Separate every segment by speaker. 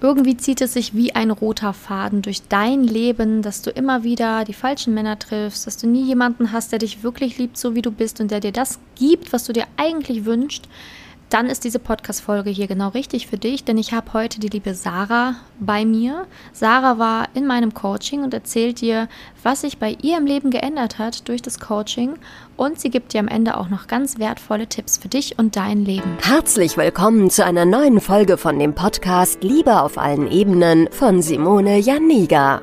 Speaker 1: Irgendwie zieht es sich wie ein roter Faden durch dein Leben, dass du immer wieder die falschen Männer triffst, dass du nie jemanden hast, der dich wirklich liebt, so wie du bist und der dir das gibt, was du dir eigentlich wünschst dann ist diese Podcast-Folge hier genau richtig für dich, denn ich habe heute die liebe Sarah bei mir. Sarah war in meinem Coaching und erzählt dir, was sich bei ihr im Leben geändert hat durch das Coaching und sie gibt dir am Ende auch noch ganz wertvolle Tipps für dich und dein Leben.
Speaker 2: Herzlich willkommen zu einer neuen Folge von dem Podcast Liebe auf allen Ebenen von Simone Janiga.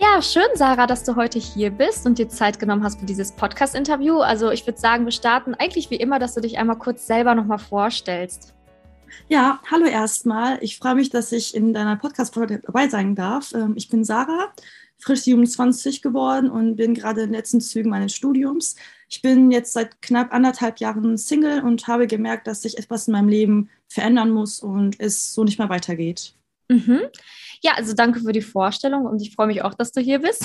Speaker 1: Ja, schön, Sarah, dass du heute hier bist und dir Zeit genommen hast für dieses Podcast-Interview. Also ich würde sagen, wir starten eigentlich wie immer, dass du dich einmal kurz selber nochmal vorstellst.
Speaker 3: Ja, hallo erstmal. Ich freue mich, dass ich in deiner Podcast-Folge dabei sein darf. Ähm, ich bin Sarah, frisch 27 geworden und bin gerade in den letzten Zügen meines Studiums. Ich bin jetzt seit knapp anderthalb Jahren Single und habe gemerkt, dass sich etwas in meinem Leben verändern muss und es so nicht mehr weitergeht.
Speaker 1: Mhm. Ja, also danke für die Vorstellung und ich freue mich auch, dass du hier bist.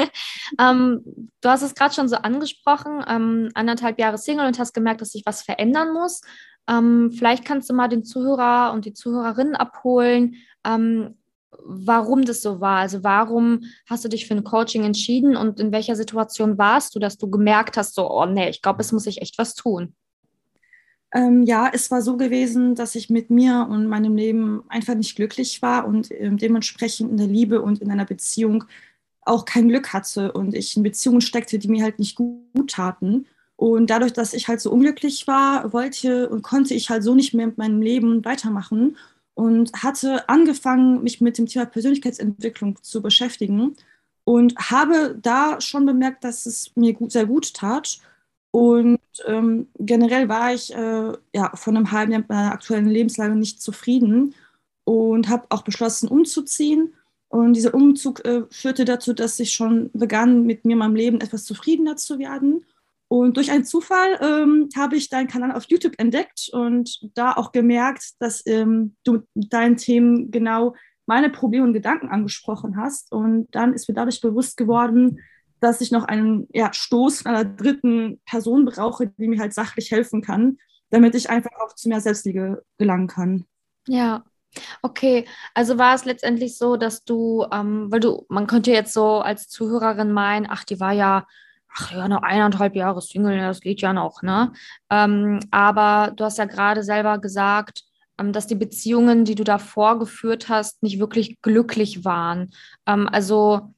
Speaker 1: ähm, du hast es gerade schon so angesprochen, ähm, anderthalb Jahre Single und hast gemerkt, dass sich was verändern muss. Ähm, vielleicht kannst du mal den Zuhörer und die Zuhörerinnen abholen, ähm, warum das so war. Also warum hast du dich für ein Coaching entschieden und in welcher Situation warst du, dass du gemerkt hast, so, oh nee, ich glaube, es muss sich echt was tun.
Speaker 3: Ähm, ja, es war so gewesen, dass ich mit mir und meinem Leben einfach nicht glücklich war und ähm, dementsprechend in der Liebe und in einer Beziehung auch kein Glück hatte und ich in Beziehungen steckte, die mir halt nicht gut taten. Und dadurch, dass ich halt so unglücklich war, wollte und konnte ich halt so nicht mehr mit meinem Leben weitermachen und hatte angefangen, mich mit dem Thema Persönlichkeitsentwicklung zu beschäftigen und habe da schon bemerkt, dass es mir gut, sehr gut tat und ähm, generell war ich äh, ja, von einem halben Jahr mit meiner aktuellen Lebenslage nicht zufrieden und habe auch beschlossen, umzuziehen. Und dieser Umzug äh, führte dazu, dass ich schon begann, mit mir meinem Leben etwas zufriedener zu werden. Und durch einen Zufall ähm, habe ich deinen Kanal auf YouTube entdeckt und da auch gemerkt, dass ähm, du mit deinen Themen genau meine Probleme und Gedanken angesprochen hast. Und dann ist mir dadurch bewusst geworden, dass ich noch einen ja, Stoß einer dritten Person brauche, die mir halt sachlich helfen kann, damit ich einfach auch zu mehr Selbstliebe gelangen kann.
Speaker 1: Ja, Okay, also war es letztendlich so, dass du, ähm, weil du, man könnte jetzt so als Zuhörerin meinen, ach, die war ja, ach ja, noch eineinhalb Jahre Single, das geht ja noch, ne? Ähm, aber du hast ja gerade selber gesagt, ähm, dass die Beziehungen, die du davor geführt hast, nicht wirklich glücklich waren. Ähm, also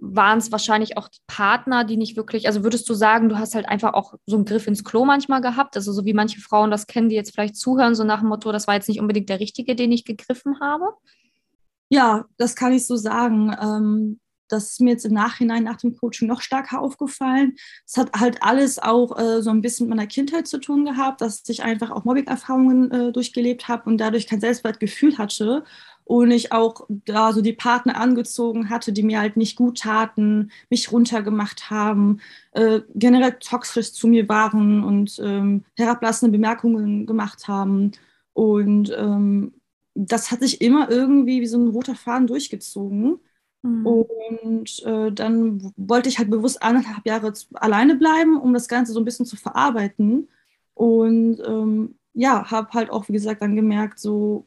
Speaker 1: waren es wahrscheinlich auch Partner, die nicht wirklich, also würdest du sagen, du hast halt einfach auch so einen Griff ins Klo manchmal gehabt, also so wie manche Frauen das kennen, die jetzt vielleicht zuhören, so nach dem Motto, das war jetzt nicht unbedingt der richtige, den ich gegriffen habe?
Speaker 3: Ja, das kann ich so sagen. Ähm, das ist mir jetzt im Nachhinein nach dem Coaching noch stärker aufgefallen. Es hat halt alles auch äh, so ein bisschen mit meiner Kindheit zu tun gehabt, dass ich einfach auch Mobbing-Erfahrungen äh, durchgelebt habe und dadurch kein Selbstwertgefühl hatte und ich auch da so die Partner angezogen hatte, die mir halt nicht gut taten, mich runtergemacht haben, äh, generell toxisch zu mir waren und ähm, herablassende Bemerkungen gemacht haben. Und ähm, das hat sich immer irgendwie wie so ein roter Faden durchgezogen. Mhm. Und äh, dann wollte ich halt bewusst anderthalb Jahre alleine bleiben, um das Ganze so ein bisschen zu verarbeiten. Und ähm, ja, habe halt auch, wie gesagt, dann gemerkt, so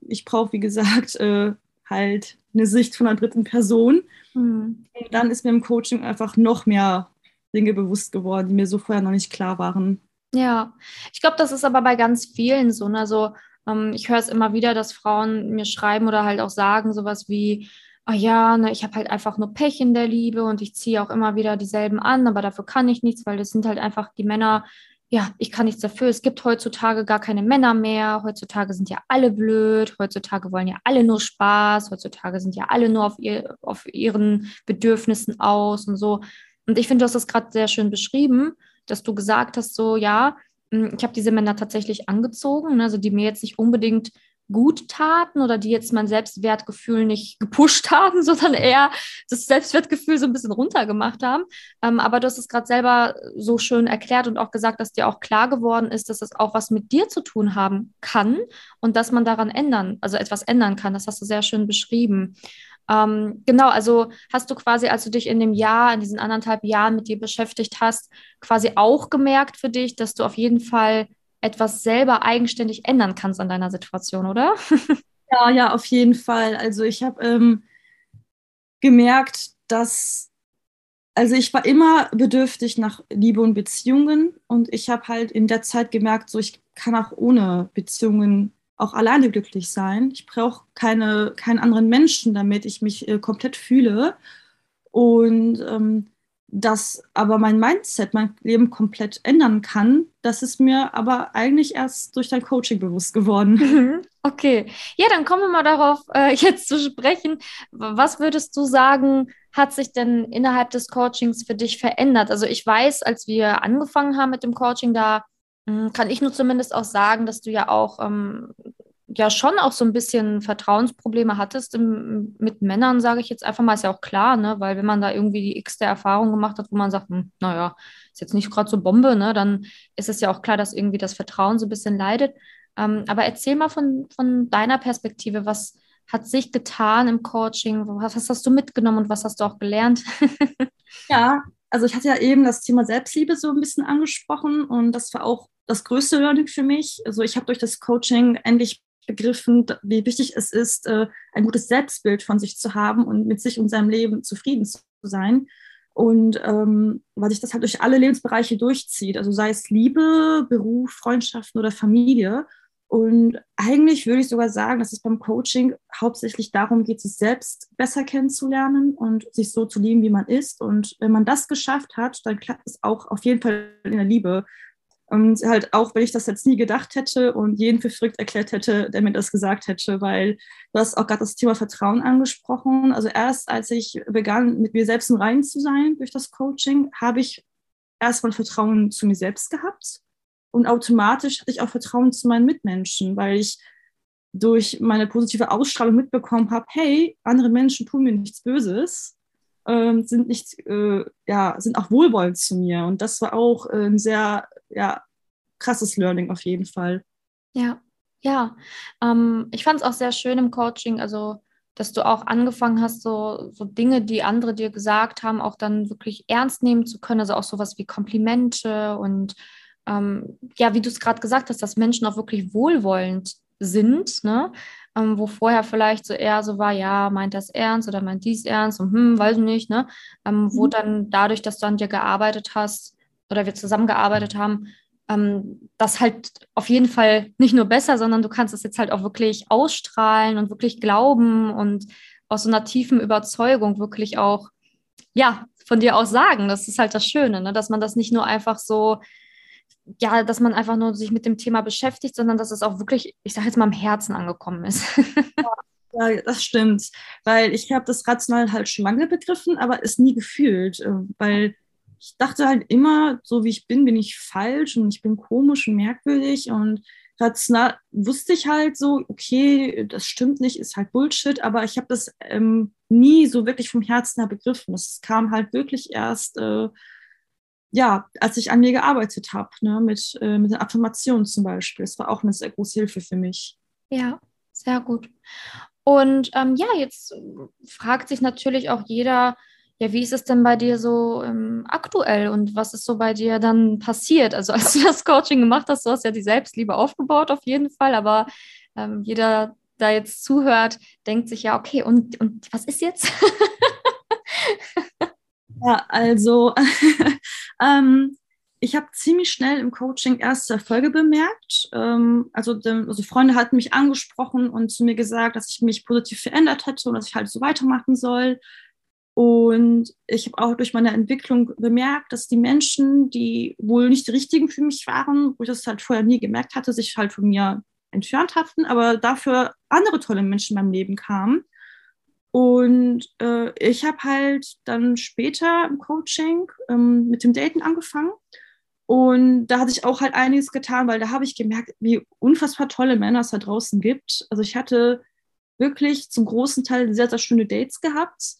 Speaker 3: ich brauche, wie gesagt, äh, halt eine Sicht von einer dritten Person. Mhm. Und dann ist mir im Coaching einfach noch mehr Dinge bewusst geworden, die mir so vorher noch nicht klar waren.
Speaker 1: Ja, ich glaube, das ist aber bei ganz vielen so. Ne? Also, ähm, ich höre es immer wieder, dass Frauen mir schreiben oder halt auch sagen, sowas wie, oh ja, ne, ich habe halt einfach nur Pech in der Liebe und ich ziehe auch immer wieder dieselben an, aber dafür kann ich nichts, weil das sind halt einfach die Männer, ja, ich kann nichts dafür. Es gibt heutzutage gar keine Männer mehr. Heutzutage sind ja alle blöd. Heutzutage wollen ja alle nur Spaß. Heutzutage sind ja alle nur auf, ihr, auf ihren Bedürfnissen aus und so. Und ich finde, du hast das gerade sehr schön beschrieben, dass du gesagt hast, so, ja, hm, ich habe diese Männer tatsächlich angezogen, ne, also die mir jetzt nicht unbedingt gut taten oder die jetzt mein Selbstwertgefühl nicht gepusht haben, sondern eher das Selbstwertgefühl so ein bisschen runtergemacht haben. Ähm, aber du hast es gerade selber so schön erklärt und auch gesagt, dass dir auch klar geworden ist, dass es auch was mit dir zu tun haben kann und dass man daran ändern, also etwas ändern kann. Das hast du sehr schön beschrieben. Ähm, genau, also hast du quasi, als du dich in dem Jahr, in diesen anderthalb Jahren mit dir beschäftigt hast, quasi auch gemerkt für dich, dass du auf jeden Fall etwas selber eigenständig ändern kannst an deiner Situation, oder?
Speaker 3: ja, ja, auf jeden Fall. Also ich habe ähm, gemerkt, dass, also ich war immer bedürftig nach Liebe und Beziehungen und ich habe halt in der Zeit gemerkt, so ich kann auch ohne Beziehungen auch alleine glücklich sein. Ich brauche keine, keinen anderen Menschen, damit ich mich äh, komplett fühle. Und ähm, dass aber mein Mindset, mein Leben komplett ändern kann, das ist mir aber eigentlich erst durch dein Coaching bewusst geworden.
Speaker 1: Mhm. Okay, ja, dann kommen wir mal darauf äh, jetzt zu sprechen. Was würdest du sagen, hat sich denn innerhalb des Coachings für dich verändert? Also ich weiß, als wir angefangen haben mit dem Coaching, da hm, kann ich nur zumindest auch sagen, dass du ja auch ähm, ja schon auch so ein bisschen Vertrauensprobleme hattest im, mit Männern, sage ich jetzt einfach mal, ist ja auch klar, ne? Weil wenn man da irgendwie die x-te Erfahrung gemacht hat, wo man sagt, hm, naja, ist jetzt nicht gerade so Bombe, ne? Dann ist es ja auch klar, dass irgendwie das Vertrauen so ein bisschen leidet. Ähm, aber erzähl mal von, von deiner Perspektive, was hat sich getan im Coaching? Was, was hast du mitgenommen und was hast du auch gelernt?
Speaker 3: ja, also ich hatte ja eben das Thema Selbstliebe so ein bisschen angesprochen und das war auch das größte Learning für mich. Also ich habe durch das Coaching endlich begriffen, wie wichtig es ist, äh, ein gutes Selbstbild von sich zu haben und mit sich und seinem Leben zufrieden zu sein. Und ähm, weil sich das halt durch alle Lebensbereiche durchzieht, also sei es Liebe, Beruf, Freundschaften oder Familie. Und eigentlich würde ich sogar sagen, dass es beim Coaching hauptsächlich darum geht, sich selbst besser kennenzulernen und sich so zu lieben, wie man ist. Und wenn man das geschafft hat, dann klappt es auch auf jeden Fall in der Liebe. Und halt auch, wenn ich das jetzt nie gedacht hätte und jeden für verrückt erklärt hätte, der mir das gesagt hätte, weil du hast auch gerade das Thema Vertrauen angesprochen. Also erst als ich begann, mit mir selbst im Reinen zu sein durch das Coaching, habe ich erstmal Vertrauen zu mir selbst gehabt und automatisch hatte ich auch Vertrauen zu meinen Mitmenschen, weil ich durch meine positive Ausstrahlung mitbekommen habe, hey, andere Menschen tun mir nichts Böses, äh, sind nicht, äh, ja, sind auch wohlwollend zu mir. Und das war auch ein sehr ja, krasses Learning auf jeden Fall.
Speaker 1: Ja, ja. Ähm, ich fand es auch sehr schön im Coaching, also dass du auch angefangen hast, so, so Dinge, die andere dir gesagt haben, auch dann wirklich ernst nehmen zu können. Also auch sowas wie Komplimente und ähm, ja, wie du es gerade gesagt hast, dass Menschen auch wirklich wohlwollend sind, ne? Ähm, wo vorher vielleicht so eher so war, ja, meint das ernst oder meint dies ernst und hm, weiß nicht, ne? Ähm, wo mhm. dann dadurch, dass du an dir gearbeitet hast, oder wir zusammengearbeitet haben, ähm, das halt auf jeden Fall nicht nur besser, sondern du kannst es jetzt halt auch wirklich ausstrahlen und wirklich glauben und aus so einer tiefen Überzeugung wirklich auch, ja, von dir aus sagen. Das ist halt das Schöne, ne? dass man das nicht nur einfach so, ja, dass man einfach nur sich mit dem Thema beschäftigt, sondern dass es auch wirklich, ich sage jetzt mal, im Herzen angekommen ist.
Speaker 3: ja, das stimmt, weil ich habe das rational halt schon lange begriffen, aber es nie gefühlt, äh, weil ich dachte halt immer, so wie ich bin, bin ich falsch und ich bin komisch und merkwürdig und rational wusste ich halt so, okay, das stimmt nicht, ist halt Bullshit, aber ich habe das ähm, nie so wirklich vom Herzen her begriffen. Das kam halt wirklich erst, äh, ja, als ich an mir gearbeitet habe, ne, mit, äh, mit den Affirmationen zum Beispiel. Das war auch eine sehr große Hilfe für mich.
Speaker 1: Ja, sehr gut. Und ähm, ja, jetzt fragt sich natürlich auch jeder, ja, wie ist es denn bei dir so ähm, aktuell und was ist so bei dir dann passiert? Also als du das Coaching gemacht hast, du hast ja die Selbstliebe aufgebaut auf jeden Fall, aber ähm, jeder, der jetzt zuhört, denkt sich ja, okay, und, und was ist jetzt?
Speaker 3: ja, also ähm, ich habe ziemlich schnell im Coaching erste Erfolge bemerkt. Ähm, also, also Freunde hatten mich angesprochen und zu mir gesagt, dass ich mich positiv verändert hätte und dass ich halt so weitermachen soll. Und ich habe auch durch meine Entwicklung bemerkt, dass die Menschen, die wohl nicht die richtigen für mich waren, wo ich das halt vorher nie gemerkt hatte, sich halt von mir entfernt hatten, aber dafür andere tolle Menschen in meinem Leben kamen. Und äh, ich habe halt dann später im Coaching ähm, mit dem Daten angefangen. Und da hat sich auch halt einiges getan, weil da habe ich gemerkt, wie unfassbar tolle Männer es da draußen gibt. Also ich hatte wirklich zum großen Teil sehr, sehr schöne Dates gehabt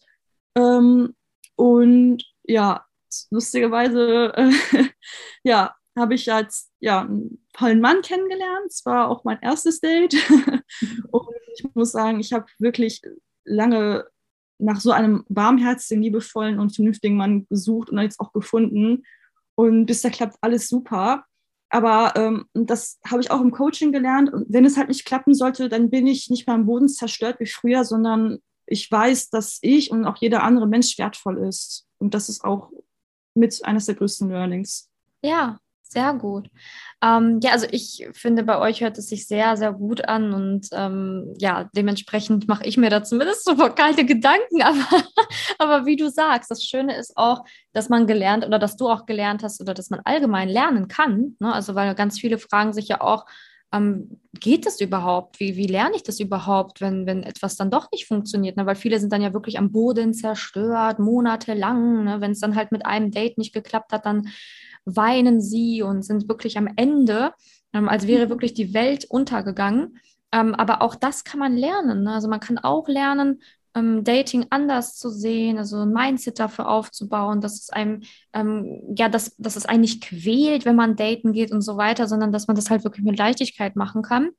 Speaker 3: ähm, und ja, lustigerweise, äh, ja, habe ich jetzt ja einen tollen Mann kennengelernt. Es war auch mein erstes Date. und ich muss sagen, ich habe wirklich lange nach so einem warmherzigen, liebevollen und vernünftigen Mann gesucht und jetzt auch gefunden. Und bisher klappt alles super. Aber ähm, das habe ich auch im Coaching gelernt. Und wenn es halt nicht klappen sollte, dann bin ich nicht mehr am Boden zerstört wie früher, sondern ich weiß, dass ich und auch jeder andere Mensch wertvoll ist. Und das ist auch mit eines der größten Learnings.
Speaker 1: Ja, sehr gut. Ähm, ja, also ich finde, bei euch hört es sich sehr, sehr gut an und ähm, ja, dementsprechend mache ich mir da zumindest so keine Gedanken. Aber, aber wie du sagst, das Schöne ist auch, dass man gelernt oder dass du auch gelernt hast oder dass man allgemein lernen kann. Ne? Also, weil ganz viele fragen sich ja auch, ähm, geht das überhaupt? Wie, wie lerne ich das überhaupt, wenn, wenn etwas dann doch nicht funktioniert? Ne? Weil viele sind dann ja wirklich am Boden zerstört, monatelang. Ne? Wenn es dann halt mit einem Date nicht geklappt hat, dann weinen sie und sind wirklich am Ende, ähm, als wäre mhm. wirklich die Welt untergegangen. Ähm, aber auch das kann man lernen. Ne? Also man kann auch lernen, ähm, Dating anders zu sehen, also ein Mindset dafür aufzubauen, dass es einem, ähm, ja, dass, dass es einen nicht quält, wenn man daten geht und so weiter, sondern dass man das halt wirklich mit Leichtigkeit machen kann.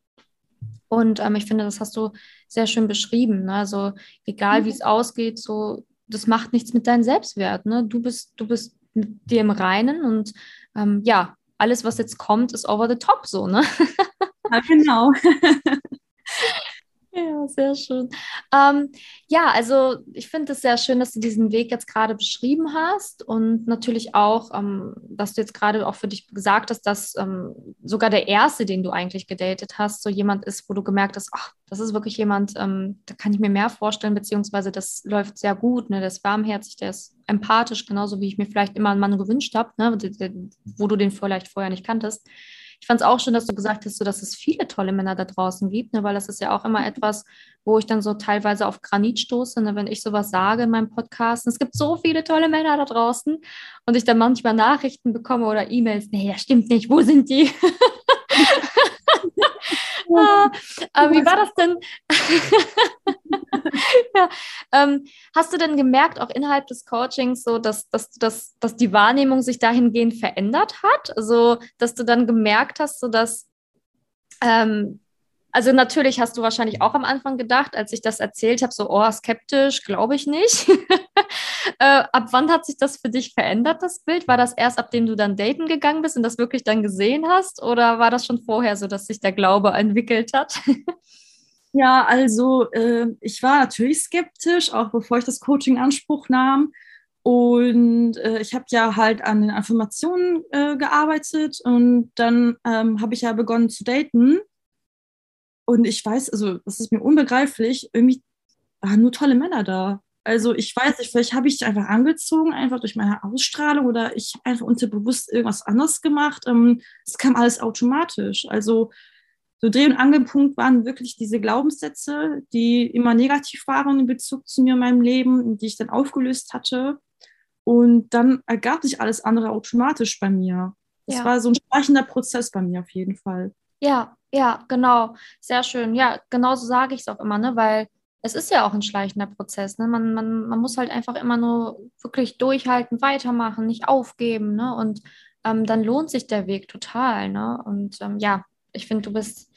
Speaker 1: Und ähm, ich finde, das hast du sehr schön beschrieben. Ne? Also egal wie mhm. es ausgeht, so das macht nichts mit deinem Selbstwert. Ne? Du bist, du bist mit dir im Reinen und ähm, ja, alles, was jetzt kommt, ist over the top so, ne?
Speaker 3: Ja, genau.
Speaker 1: Ja, sehr schön. Ähm, ja, also ich finde es sehr schön, dass du diesen Weg jetzt gerade beschrieben hast und natürlich auch, ähm, dass du jetzt gerade auch für dich gesagt hast, dass ähm, sogar der erste, den du eigentlich gedatet hast, so jemand ist, wo du gemerkt hast, ach, das ist wirklich jemand, ähm, da kann ich mir mehr vorstellen, beziehungsweise das läuft sehr gut, ne? der ist warmherzig, der ist empathisch, genauso wie ich mir vielleicht immer einen Mann gewünscht habe, ne? wo du den vielleicht vorher nicht kanntest. Ich fand es auch schön, dass du gesagt hast, so, dass es viele tolle Männer da draußen gibt, ne, weil das ist ja auch immer etwas, wo ich dann so teilweise auf Granit stoße, ne, wenn ich sowas sage in meinem Podcast. Es gibt so viele tolle Männer da draußen und ich dann manchmal Nachrichten bekomme oder E-Mails, nee, das stimmt nicht, wo sind die? ah, äh, wie war das denn? ja, ähm, hast du denn gemerkt, auch innerhalb des Coachings, so dass, dass, dass, dass die Wahrnehmung sich dahingehend verändert hat? Also, dass du dann gemerkt hast, so dass ähm, also natürlich hast du wahrscheinlich auch am Anfang gedacht, als ich das erzählt habe, so, oh, skeptisch, glaube ich nicht. äh, ab wann hat sich das für dich verändert, das Bild? War das erst, ab dem du dann daten gegangen bist und das wirklich dann gesehen hast? Oder war das schon vorher so, dass sich der Glaube entwickelt hat?
Speaker 3: ja, also äh, ich war natürlich skeptisch, auch bevor ich das Coaching in Anspruch nahm. Und äh, ich habe ja halt an den Affirmationen äh, gearbeitet und dann ähm, habe ich ja begonnen zu daten. Und ich weiß, also das ist mir unbegreiflich, irgendwie waren nur tolle Männer da. Also ich weiß nicht, vielleicht habe ich dich einfach angezogen, einfach durch meine Ausstrahlung oder ich habe einfach unterbewusst irgendwas anderes gemacht. Ähm, es kam alles automatisch. Also so Dreh- und Angelpunkt waren wirklich diese Glaubenssätze, die immer negativ waren in Bezug zu mir in meinem Leben, die ich dann aufgelöst hatte. Und dann ergab sich alles andere automatisch bei mir. Das ja. war so ein schleichender Prozess bei mir auf jeden Fall.
Speaker 1: Ja, ja, genau. Sehr schön. Ja, genauso sage ich es auch immer, ne? weil es ist ja auch ein schleichender Prozess. Ne? Man, man, man muss halt einfach immer nur wirklich durchhalten, weitermachen, nicht aufgeben. Ne? Und ähm, dann lohnt sich der Weg total. Ne? Und ähm, ja, ich finde, du bist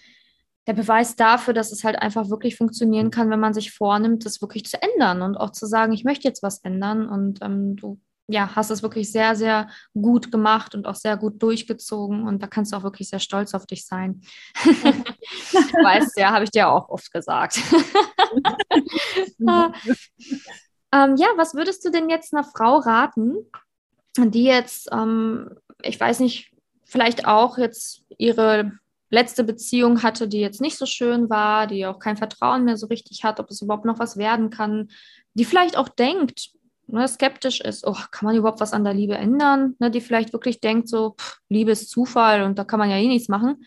Speaker 1: der Beweis dafür, dass es halt einfach wirklich funktionieren kann, wenn man sich vornimmt, das wirklich zu ändern und auch zu sagen, ich möchte jetzt was ändern. Und ähm, du ja, hast es wirklich sehr, sehr gut gemacht und auch sehr gut durchgezogen. Und da kannst du auch wirklich sehr stolz auf dich sein. weißt ja, habe ich dir auch oft gesagt. ähm, ja, was würdest du denn jetzt einer Frau raten, die jetzt, ähm, ich weiß nicht, vielleicht auch jetzt ihre letzte Beziehung hatte, die jetzt nicht so schön war, die auch kein Vertrauen mehr so richtig hat, ob es überhaupt noch was werden kann, die vielleicht auch denkt, ne, skeptisch ist, oh, kann man überhaupt was an der Liebe ändern? Ne, die vielleicht wirklich denkt, so, pff, Liebe ist Zufall und da kann man ja eh nichts machen.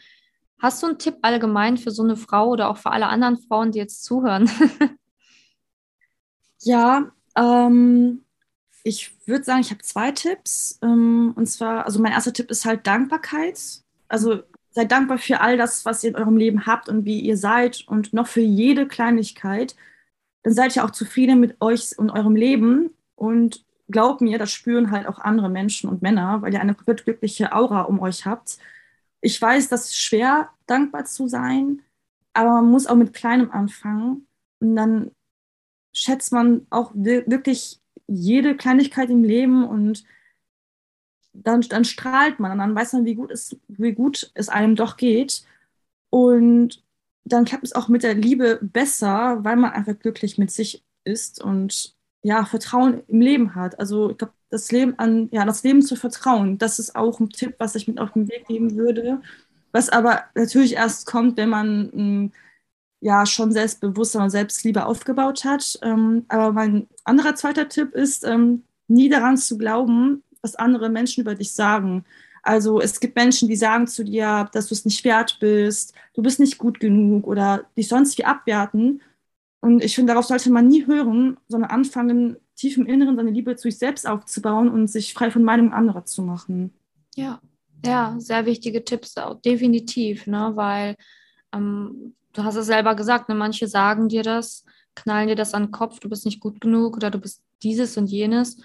Speaker 1: Hast du einen Tipp allgemein für so eine Frau oder auch für alle anderen Frauen, die jetzt zuhören?
Speaker 3: ja, ähm, ich würde sagen, ich habe zwei Tipps. Ähm, und zwar, also mein erster Tipp ist halt Dankbarkeit. Also seid dankbar für all das, was ihr in eurem Leben habt und wie ihr seid und noch für jede Kleinigkeit. Dann seid ihr auch zufrieden mit euch und eurem Leben. Und glaubt mir, das spüren halt auch andere Menschen und Männer, weil ihr eine komplett glückliche Aura um euch habt. Ich weiß, das ist schwer, dankbar zu sein, aber man muss auch mit Kleinem anfangen. Und dann schätzt man auch wirklich jede Kleinigkeit im Leben und dann, dann strahlt man und dann weiß man, wie gut, es, wie gut es einem doch geht. Und dann klappt es auch mit der Liebe besser, weil man einfach glücklich mit sich ist und ja, Vertrauen im Leben hat. Also ich glaube, das Leben an, ja, das Leben zu vertrauen, das ist auch ein Tipp, was ich mit auf den Weg geben würde. Was aber natürlich erst kommt, wenn man hm, ja schon Selbstbewusstsein und Selbstliebe aufgebaut hat. Ähm, aber mein anderer zweiter Tipp ist, ähm, nie daran zu glauben, was andere Menschen über dich sagen. Also es gibt Menschen, die sagen zu dir, dass du es nicht wert bist, du bist nicht gut genug oder dich sonst wie abwerten. Und ich finde, darauf sollte man nie hören, sondern anfangen, tief im Inneren seine Liebe zu sich selbst aufzubauen und sich frei von Meinungen anderer zu machen.
Speaker 1: Ja, ja, sehr wichtige Tipps auch, definitiv, ne? weil ähm, du hast es selber gesagt, ne? manche sagen dir das, knallen dir das an den Kopf, du bist nicht gut genug oder du bist dieses und jenes.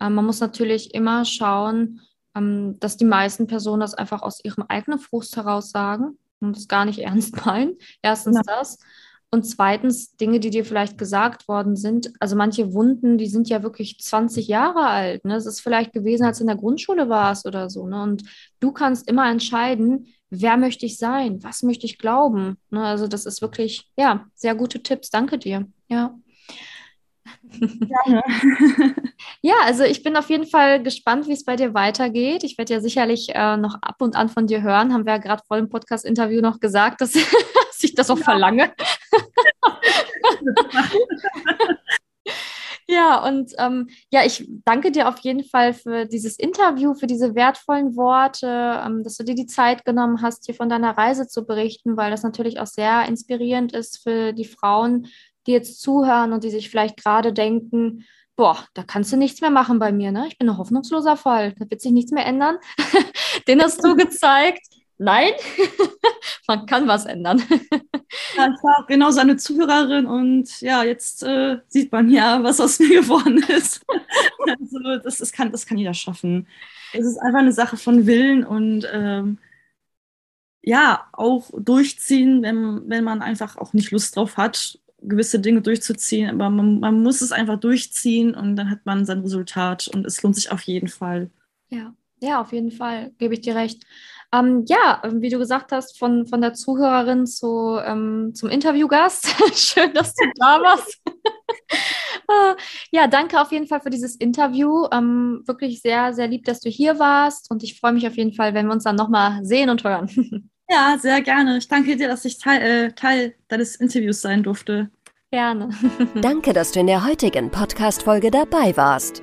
Speaker 1: Ähm, man muss natürlich immer schauen, ähm, dass die meisten Personen das einfach aus ihrem eigenen Frust heraus sagen und das gar nicht ernst meinen. Erstens ja. das. Und zweitens Dinge, die dir vielleicht gesagt worden sind. Also manche Wunden, die sind ja wirklich 20 Jahre alt. Ne? Es ist vielleicht gewesen, als du in der Grundschule warst oder so. Ne? Und du kannst immer entscheiden, wer möchte ich sein? Was möchte ich glauben? Ne? Also das ist wirklich, ja, sehr gute Tipps. Danke dir. Ja. Ja, also ich bin auf jeden Fall gespannt, wie es bei dir weitergeht. Ich werde ja sicherlich äh, noch ab und an von dir hören. Haben wir ja gerade vor dem Podcast-Interview noch gesagt, dass, dass ich das auch ja. verlange. ja, und ähm, ja, ich danke dir auf jeden Fall für dieses Interview, für diese wertvollen Worte, ähm, dass du dir die Zeit genommen hast, hier von deiner Reise zu berichten, weil das natürlich auch sehr inspirierend ist für die Frauen, die jetzt zuhören und die sich vielleicht gerade denken, boah, da kannst du nichts mehr machen bei mir, ne? Ich bin ein hoffnungsloser Fall, da wird sich nichts mehr ändern. Den hast du gezeigt. Nein, man kann was ändern.
Speaker 3: ja, ich war auch genau seine Zuhörerin und ja, jetzt äh, sieht man ja, was aus mir geworden ist. also das, das, kann, das kann jeder schaffen. Es ist einfach eine Sache von Willen und ähm, ja, auch durchziehen, wenn, wenn man einfach auch nicht Lust drauf hat gewisse Dinge durchzuziehen, aber man, man muss es einfach durchziehen und dann hat man sein Resultat und es lohnt sich auf jeden Fall.
Speaker 1: Ja, ja, auf jeden Fall, gebe ich dir recht. Ähm, ja, wie du gesagt hast, von, von der Zuhörerin zu, ähm, zum Interviewgast. Schön, dass du da warst. Äh, ja, danke auf jeden Fall für dieses Interview. Ähm, wirklich sehr, sehr lieb, dass du hier warst und ich freue mich auf jeden Fall, wenn wir uns dann nochmal sehen und hören.
Speaker 3: Ja, sehr gerne. Ich danke dir, dass ich Teil, äh, Teil deines Interviews sein durfte.
Speaker 1: Gerne.
Speaker 2: danke, dass du in der heutigen Podcast-Folge dabei warst.